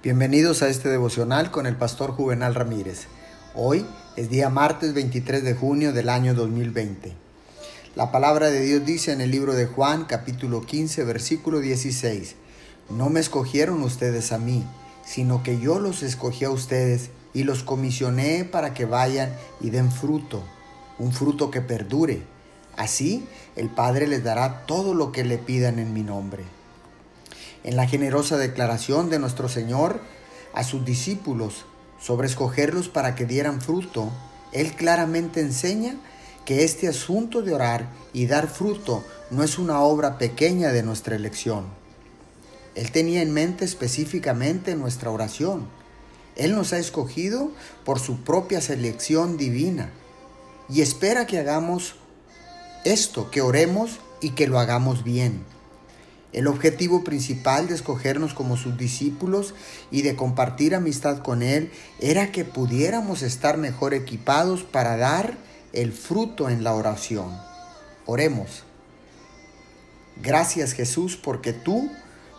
Bienvenidos a este devocional con el pastor Juvenal Ramírez. Hoy es día martes 23 de junio del año 2020. La palabra de Dios dice en el libro de Juan capítulo 15 versículo 16, No me escogieron ustedes a mí, sino que yo los escogí a ustedes y los comisioné para que vayan y den fruto, un fruto que perdure. Así el Padre les dará todo lo que le pidan en mi nombre en la generosa declaración de nuestro Señor a sus discípulos sobre escogerlos para que dieran fruto, Él claramente enseña que este asunto de orar y dar fruto no es una obra pequeña de nuestra elección. Él tenía en mente específicamente nuestra oración. Él nos ha escogido por su propia selección divina y espera que hagamos esto, que oremos y que lo hagamos bien. El objetivo principal de escogernos como sus discípulos y de compartir amistad con Él era que pudiéramos estar mejor equipados para dar el fruto en la oración. Oremos. Gracias Jesús porque tú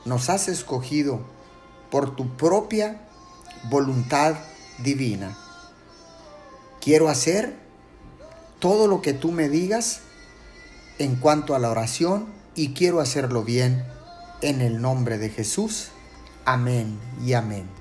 nos has escogido por tu propia voluntad divina. Quiero hacer todo lo que tú me digas en cuanto a la oración y quiero hacerlo bien en el nombre de Jesús. Amén y amén.